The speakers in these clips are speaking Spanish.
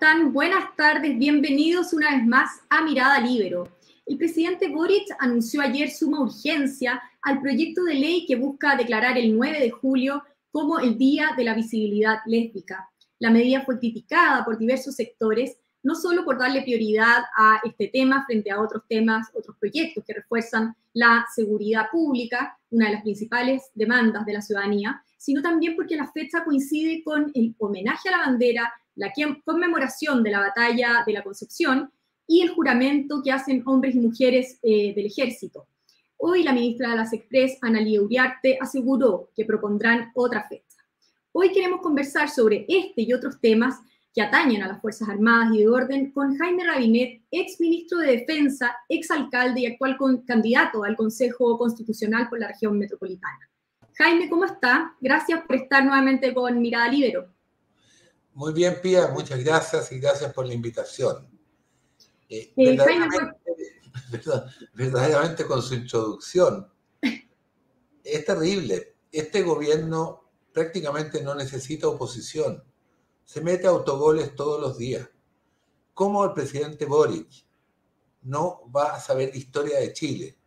¿Cómo están? Buenas tardes, bienvenidos una vez más a Mirada Libero. El presidente Boric anunció ayer suma urgencia al proyecto de ley que busca declarar el 9 de julio como el Día de la Visibilidad Lésbica. La medida fue criticada por diversos sectores, no solo por darle prioridad a este tema frente a otros temas, otros proyectos que refuerzan la seguridad pública, una de las principales demandas de la ciudadanía, sino también porque la fecha coincide con el homenaje a la bandera, la conmemoración de la batalla de la Concepción y el juramento que hacen hombres y mujeres eh, del ejército. Hoy la ministra de las Express, Analia Uriarte, aseguró que propondrán otra fecha. Hoy queremos conversar sobre este y otros temas que atañen a las Fuerzas Armadas y de Orden con Jaime Rabinet, ex ministro de Defensa, ex alcalde y actual candidato al Consejo Constitucional por la región metropolitana. Jaime, ¿cómo está? Gracias por estar nuevamente con Mirada Libero. Muy bien, Pía, muchas gracias y gracias por la invitación. Eh, eh, verdaderamente, con su introducción, es terrible. Este gobierno prácticamente no necesita oposición. Se mete autogoles todos los días. ¿Cómo el presidente Boric no va a saber de historia de Chile?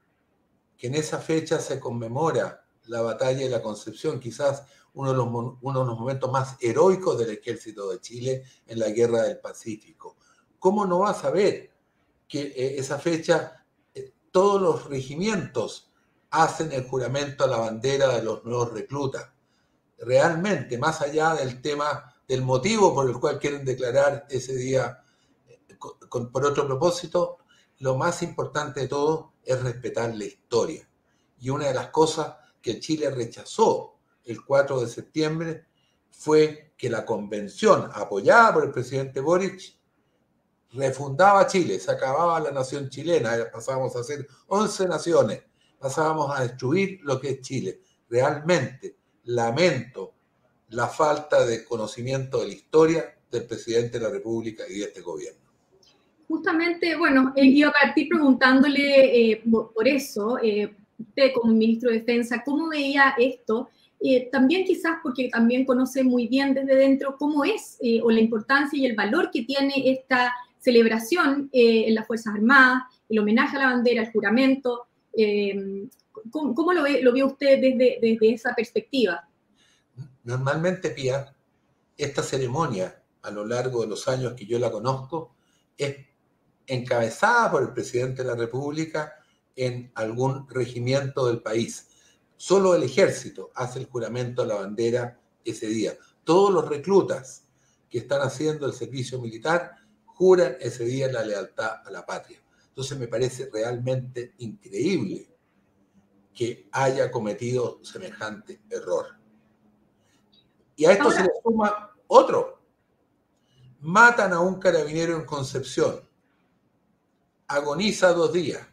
Que en esa fecha se conmemora la batalla de la Concepción, quizás uno de, los, uno de los momentos más heroicos del ejército de Chile en la guerra del Pacífico. ¿Cómo no va a saber que eh, esa fecha eh, todos los regimientos hacen el juramento a la bandera de los nuevos reclutas? Realmente, más allá del tema, del motivo por el cual quieren declarar ese día eh, por otro propósito, lo más importante de todo es respetar la historia. Y una de las cosas que Chile rechazó el 4 de septiembre fue que la convención apoyada por el presidente Boric refundaba Chile, se acababa la nación chilena, pasábamos a ser 11 naciones, pasábamos a destruir lo que es Chile. Realmente lamento la falta de conocimiento de la historia del presidente de la República y de este gobierno. Justamente, bueno, iba a partir preguntándole eh, por eso, eh, usted como ministro de Defensa, ¿cómo veía esto? Eh, también quizás porque también conoce muy bien desde dentro cómo es eh, o la importancia y el valor que tiene esta celebración eh, en las Fuerzas Armadas, el homenaje a la bandera, el juramento. ¿cómo, lo, ve, lo vio usted desde, desde esa perspectiva? Normalmente, Pía, esta ceremonia, a lo largo de los años que yo la conozco, es encabezada por el presidente de la República en algún regimiento del país Solo el ejército hace el juramento a la bandera ese día. Todos los reclutas que están haciendo el servicio militar juran ese día la lealtad a la patria. Entonces me parece realmente increíble que haya cometido semejante error. Y a esto se le suma otro. Matan a un carabinero en Concepción. Agoniza dos días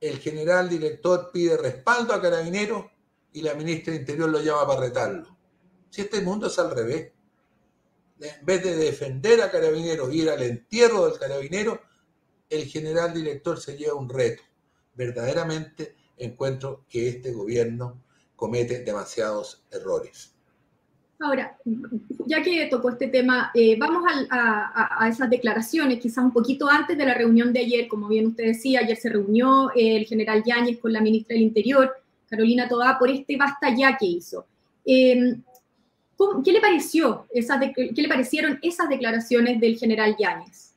el general director pide respaldo a Carabineros y la ministra de Interior lo llama para retarlo. Si este mundo es al revés, en vez de defender a Carabineros, ir al entierro del Carabinero, el general director se lleva un reto. Verdaderamente encuentro que este gobierno comete demasiados errores. Ahora, ya que tocó este tema, eh, vamos a, esas declaraciones, quizás un poquito antes de la reunión de ayer, como bien usted decía, ayer se reunió el general Yáñez con la ministra del Interior, Carolina Tobá, por este basta ya que hizo. Em, ¿Qué le pareció, esas qué le parecieron esas declaraciones del general Yáñez?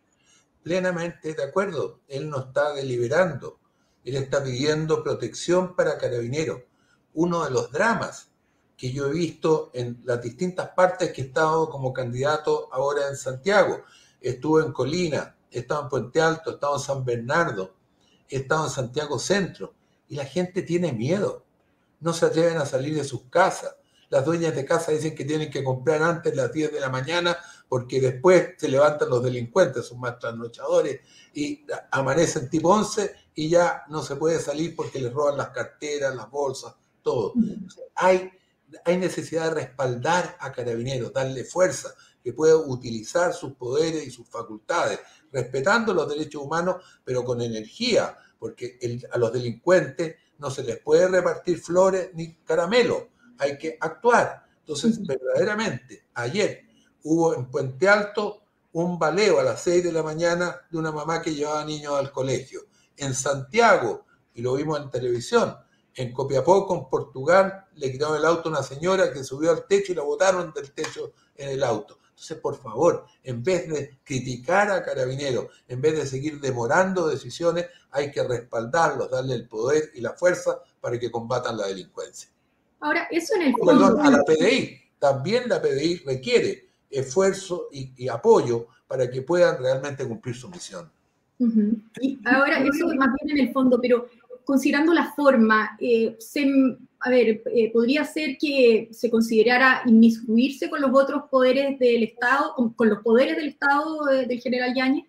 Plenamente de acuerdo, él no está deliberando, él está pidiendo protección para carabineros. Uno de los dramas que yo he visto en las distintas partes que he estado como candidato ahora en Santiago. Estuve en Colina, he estado en Puente Alto, he estado en San Bernardo, he estado en Santiago Centro y la gente tiene miedo. No se atreven a salir de sus casas. Las dueñas de casa dicen que tienen que comprar antes las 10 de la mañana porque después se levantan los delincuentes, son más trasnochadores y amanecen tipo 11 y ya no se puede salir porque les roban las carteras, las bolsas, todo. Hay hay necesidad de respaldar a Carabineros, darle fuerza, que pueda utilizar sus poderes y sus facultades, respetando los derechos humanos, pero con energía, porque a los delincuentes no se les puede repartir flores ni caramelo, hay que actuar. Entonces, verdaderamente, ayer hubo en Puente Alto un baleo a las 6 de la mañana de una mamá que llevaba niños al colegio. En Santiago, y lo vimos en televisión, en Copiapó, con Portugal, le quitaron el auto a una señora que subió al techo y la botaron del techo en el auto. Entonces, por favor, en vez de criticar a Carabineros, en vez de seguir demorando decisiones, hay que respaldarlos, darle el poder y la fuerza para que combatan la delincuencia. Ahora, eso en el fondo... Perdón, a la PDI. También la PDI requiere esfuerzo y, apoyo para que puedan realmente cumplir su misión. Y ahora, eso más bien en el fondo, pero considerando la forma, eh, a ver, eh, podría ser que se considerara inmiscuirse con los otros poderes del Estado, con, los poderes del Estado eh, del general Yáñez.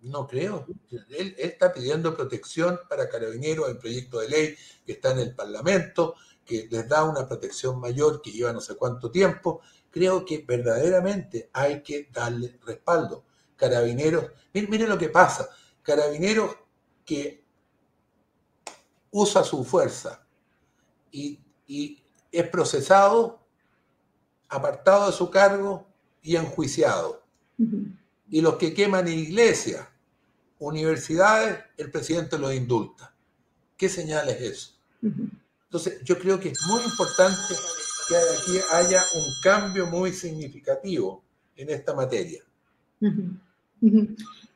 No creo. Él, está pidiendo protección para carabineros el proyecto de ley que está en el Parlamento, que les da una protección mayor que lleva no sé cuánto tiempo. Creo que verdaderamente hay que darle respaldo. Carabineros, miren, miren lo que pasa. Carabineros que usa su fuerza y, es procesado, apartado de su cargo y enjuiciado. Y los que queman iglesias, universidades, el presidente los indulta. ¿Qué señal es eso? Entonces, yo creo que es muy importante que aquí haya un cambio muy significativo en esta materia.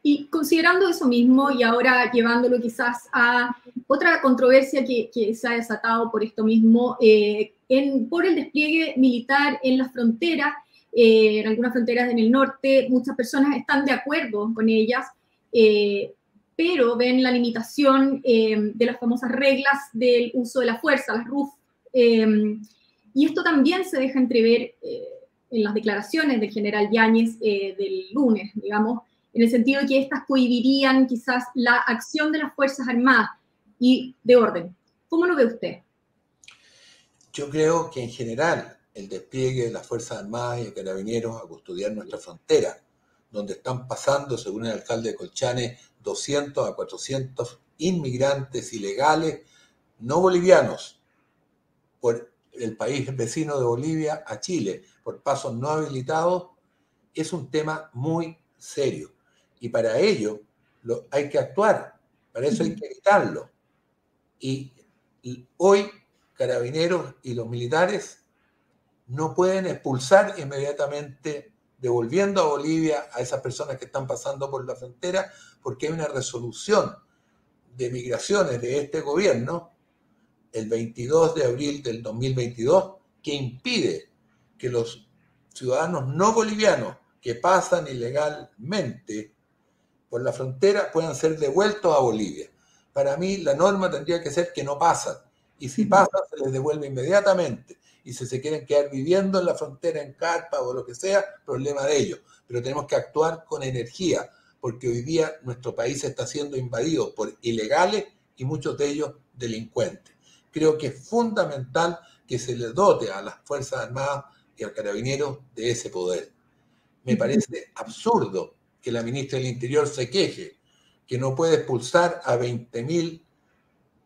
Y considerando eso mismo y ahora llevándolo quizás a otra controversia que, se ha desatado por esto mismo, eh, en, por el despliegue militar en las fronteras, eh, en algunas fronteras en el norte, muchas personas están de acuerdo con ellas, eh, pero ven la limitación de las famosas reglas del uso de la fuerza, las RUF. y esto también se deja entrever en las declaraciones del general Yáñez del lunes, digamos, en el sentido de que estas cohibirían quizás la acción de las Fuerzas Armadas y de orden. ¿Cómo lo ve usted? Yo creo que en general el despliegue de las Fuerzas Armadas y de Carabineros a custodiar nuestra frontera, donde están pasando, según el alcalde de Colchane, 200 a 400 inmigrantes ilegales no bolivianos por el país vecino de Bolivia a Chile, por pasos no habilitados, es un tema muy serio. Y para ello lo, hay que actuar, para eso hay que evitarlo. Y, hoy carabineros y los militares no pueden expulsar inmediatamente, devolviendo a Bolivia a esas personas que están pasando por la frontera, porque hay una resolución de migraciones de este gobierno, el 22 de abril del 2022, que impide que los ciudadanos no bolivianos que pasan ilegalmente por la frontera puedan ser devueltos a Bolivia. Para mí la norma tendría que ser que no pasan. Y si pasan, se les devuelve inmediatamente. Y si se quieren quedar viviendo en la frontera, en carpa o lo que sea, problema de ellos. Pero tenemos que actuar con energía, porque hoy día nuestro país está siendo invadido por ilegales y muchos de ellos delincuentes. Creo que es fundamental que se le dote a las Fuerzas Armadas y al Carabineros de ese poder. Me parece absurdo que la ministra del Interior se queje, que no puede expulsar a 20.000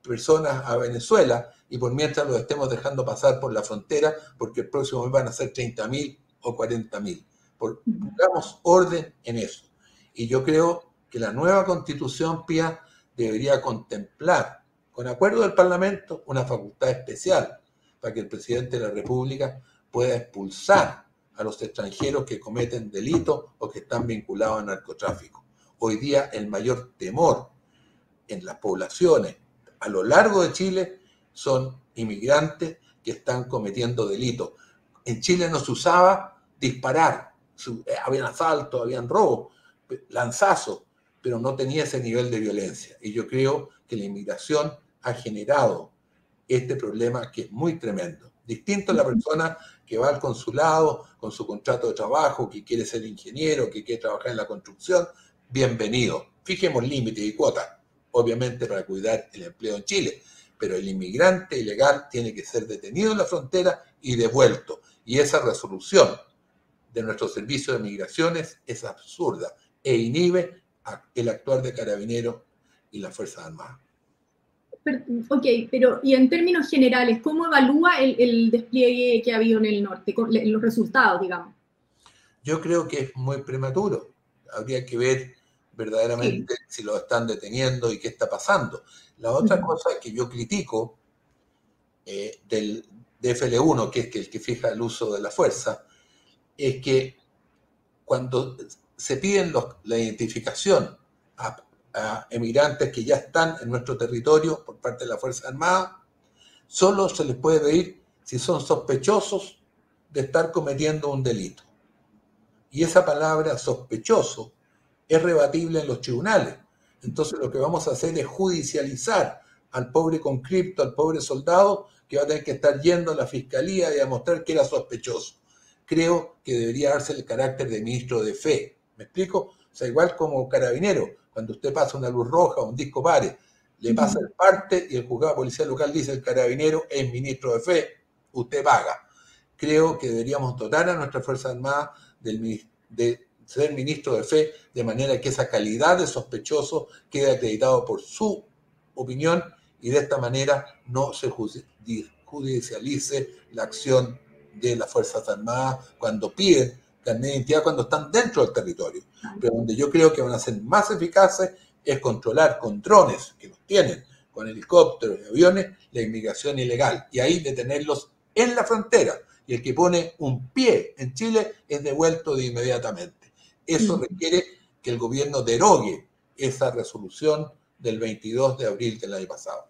personas a Venezuela y por mientras los estemos dejando pasar por la frontera porque el próximo mes van a ser 30.000 o 40.000. Pongamos orden en eso. Y yo creo que la nueva constitución PIA debería contemplar, con acuerdo del Parlamento, una facultad especial para que el presidente de la República pueda expulsar a los extranjeros que cometen delitos o que están vinculados al narcotráfico. Hoy día el mayor temor en las poblaciones a lo largo de Chile son inmigrantes que están cometiendo delitos. En Chile no se usaba disparar, eh, habían asaltos, habían robos, lanzazos, pero no tenía ese nivel de violencia. Y yo creo que la inmigración ha generado este problema que es muy tremendo. Distinto a la persona que va al consulado con su contrato de trabajo, que quiere ser ingeniero, que quiere trabajar en la construcción, bienvenido. Fijemos límites y cuotas, obviamente para cuidar el empleo en Chile, pero el inmigrante ilegal tiene que ser detenido en la frontera y devuelto. Y esa resolución de nuestro servicio de migraciones es absurda e inhibe el actuar de carabineros y las Fuerzas Armadas ok, pero y en términos generales, ¿cómo evalúa el, despliegue que ha habido en el norte, los resultados, digamos? Yo creo que es muy prematuro. Habría que ver verdaderamente si lo están deteniendo y qué está pasando. La otra cosa que yo critico eh, del DFL1, que es el que fija el uso de la fuerza, es que cuando se piden la identificación a, emigrantes que ya están en nuestro territorio por parte de la Fuerza Armada, solo se les puede pedir si son sospechosos de estar cometiendo un delito. Y esa palabra sospechoso es rebatible en los tribunales. Entonces lo que vamos a hacer es judicializar al pobre conscripto, al pobre soldado, que va a tener que estar yendo a la fiscalía y a mostrar que era sospechoso. Creo que debería darse el carácter de ministro de fe. ¿Me explico? O sea, igual como carabinero, cuando usted pasa una luz roja o un disco pare, le pasa el parte y el juzgado policial local dice el carabinero es ministro de fe, usted paga. Creo que deberíamos dotar a nuestra Fuerza Armada del, de ser ministro de fe, de manera que esa calidad de sospechoso quede acreditado por su opinión y de esta manera no se judicialice la acción de las Fuerzas Armadas cuando piden carnet de cuando están dentro del territorio. Pero donde yo creo que van a ser más eficaces es controlar con drones que los tienen, con helicópteros y aviones, la inmigración ilegal y ahí detenerlos en la frontera. Y el que pone un pie en Chile es devuelto de inmediatamente. Eso requiere que el gobierno derogue esa resolución del 22 de abril del año pasado.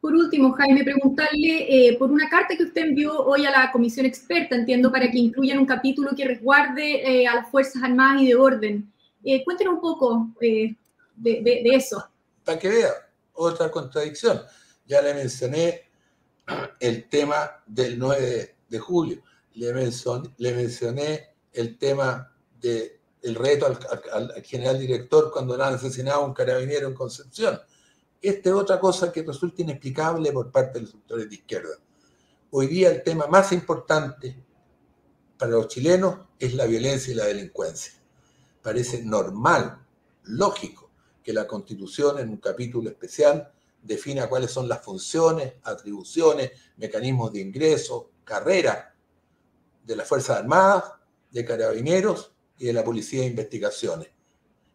Por último, Jaime, preguntarle eh, por una carta que usted envió hoy a la comisión experta, entiendo, para que incluyan un capítulo que resguarde eh, a las Fuerzas Armadas y de orden. Eh, cuéntenos un poco de, eso. Para que vea, otra contradicción. Ya le mencioné el tema del 9 de, julio, le, le mencioné el tema del reto al, general director cuando le han asesinado a un carabinero en Concepción. Esta es otra cosa que resulta inexplicable por parte de los sectores de izquierda. Hoy día el tema más importante para los chilenos es la violencia y la delincuencia. Parece normal, lógico, que la Constitución en un capítulo especial defina cuáles son las funciones, atribuciones, mecanismos de ingreso, carrera de las Fuerzas Armadas, de Carabineros y de la Policía de Investigaciones.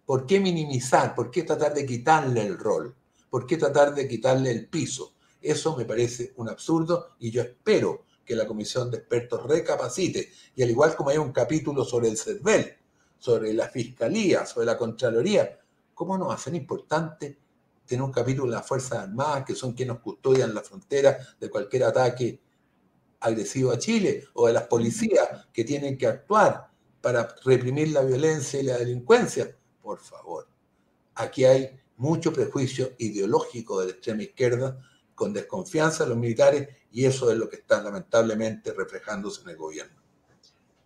¿Por qué minimizar? ¿Por qué tratar de quitarle el rol? ¿Por qué tratar de quitarle el piso? Eso me parece un absurdo y yo espero que la comisión de expertos recapacite. Y al igual como hay un capítulo sobre el CERVEL, sobre la Fiscalía, sobre la Contraloría, ¿cómo no ser importante tener un capítulo de las Fuerzas Armadas, que son quienes custodian la frontera de cualquier ataque agresivo a Chile, o de las policías que tienen que actuar para reprimir la violencia y la delincuencia. Por favor, aquí hay mucho prejuicio ideológico de la extrema izquierda con desconfianza de los militares y eso es lo que está lamentablemente reflejándose en el gobierno.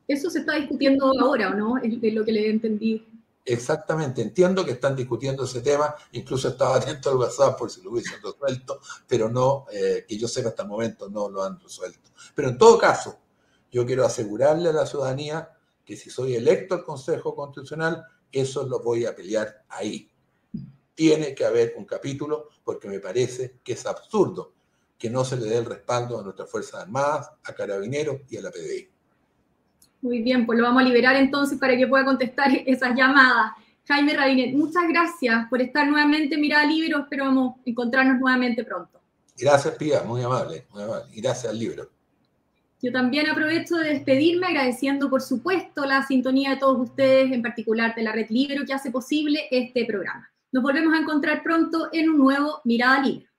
Eso se está discutiendo ahora, ¿o no? Es lo que le he entendido. Exactamente, entiendo que están discutiendo ese tema, incluso estaba atento al WhatsApp por si lo hubiesen resuelto, pero no, eh, que yo sepa hasta el momento, no lo han resuelto. Pero en todo caso, yo quiero asegurarle a la ciudadanía que si soy electo al Consejo Constitucional, eso lo voy a pelear ahí. Tiene que haber un capítulo porque me parece que es absurdo que no se le dé el respaldo a nuestras Fuerzas Armadas, a Carabineros y a la PDI. Muy bien, pues lo vamos a liberar entonces para que pueda contestar esas llamadas. Jaime Rabinet, muchas gracias por estar nuevamente en Mirada Libro. Esperamos encontrarnos nuevamente pronto. Gracias, Pía, muy amable, muy amable. Y gracias al libro. Yo también aprovecho de despedirme agradeciendo, por supuesto, la sintonía de todos ustedes, en particular de la Red Libro, que hace posible este programa. Nos volvemos a encontrar pronto en un nuevo Mirada Libro.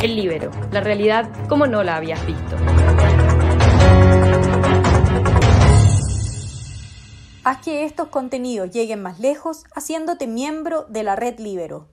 El Libro, la realidad como no la habías visto. Haz que estos contenidos lleguen más lejos haciéndote miembro de la red Libero.